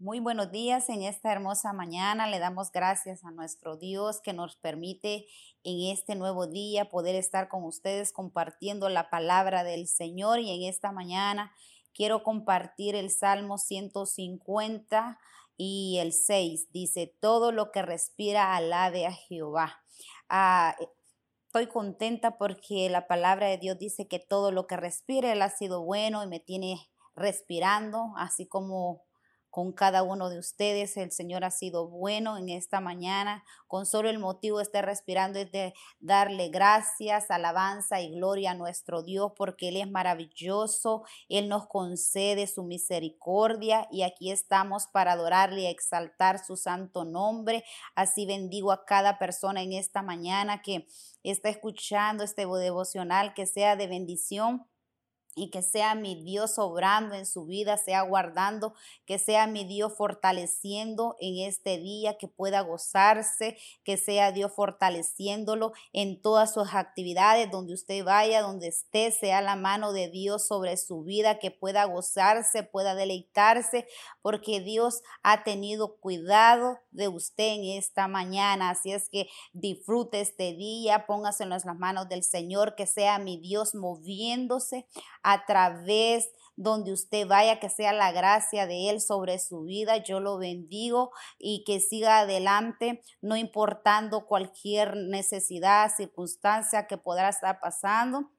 Muy buenos días en esta hermosa mañana. Le damos gracias a nuestro Dios que nos permite en este nuevo día poder estar con ustedes compartiendo la palabra del Señor. Y en esta mañana quiero compartir el Salmo 150 y el 6. Dice, todo lo que respira alabe a Jehová. Ah, estoy contenta porque la palabra de Dios dice que todo lo que respira, Él ha sido bueno y me tiene respirando, así como con cada uno de ustedes. El Señor ha sido bueno en esta mañana. Con solo el motivo de estar respirando es de darle gracias, alabanza y gloria a nuestro Dios porque Él es maravilloso. Él nos concede su misericordia y aquí estamos para adorarle y exaltar su santo nombre. Así bendigo a cada persona en esta mañana que está escuchando este devocional, que sea de bendición y que sea mi Dios obrando en su vida, sea guardando, que sea mi Dios fortaleciendo en este día, que pueda gozarse, que sea Dios fortaleciéndolo en todas sus actividades, donde usted vaya, donde esté, sea la mano de Dios sobre su vida, que pueda gozarse, pueda deleitarse, porque Dios ha tenido cuidado de usted en esta mañana. Así es que disfrute este día, póngase en las manos del Señor, que sea mi Dios moviéndose a través donde usted vaya, que sea la gracia de Él sobre su vida. Yo lo bendigo y que siga adelante, no importando cualquier necesidad, circunstancia que podrá estar pasando.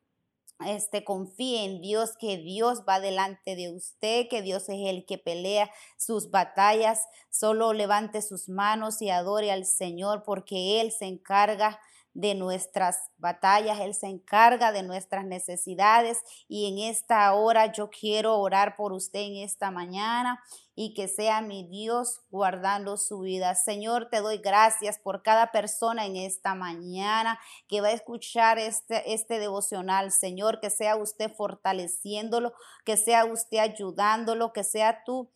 Este, confíe en Dios, que Dios va delante de usted, que Dios es el que pelea sus batallas. Solo levante sus manos y adore al Señor, porque Él se encarga de nuestras batallas, Él se encarga de nuestras necesidades y en esta hora yo quiero orar por usted en esta mañana y que sea mi Dios guardando su vida. Señor, te doy gracias por cada persona en esta mañana que va a escuchar este, este devocional. Señor, que sea usted fortaleciéndolo, que sea usted ayudándolo, que sea tú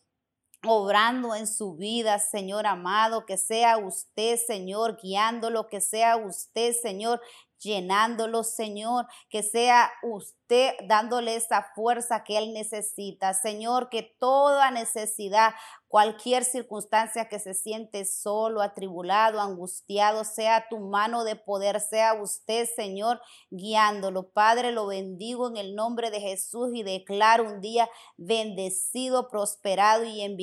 obrando en su vida, Señor amado, que sea usted, Señor, guiándolo, que sea usted, Señor, llenándolo, Señor, que sea usted dándole esa fuerza que Él necesita. Señor, que toda necesidad, cualquier circunstancia que se siente solo, atribulado, angustiado, sea tu mano de poder, sea usted, Señor, guiándolo. Padre, lo bendigo en el nombre de Jesús y declaro un día bendecido, prosperado y en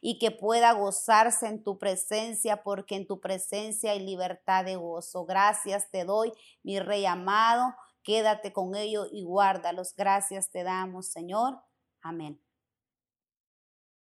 y que pueda gozarse en tu presencia, porque en tu presencia hay libertad de gozo. Gracias te doy, mi Rey amado. Quédate con ellos y guárdalos. Gracias te damos, Señor. Amén.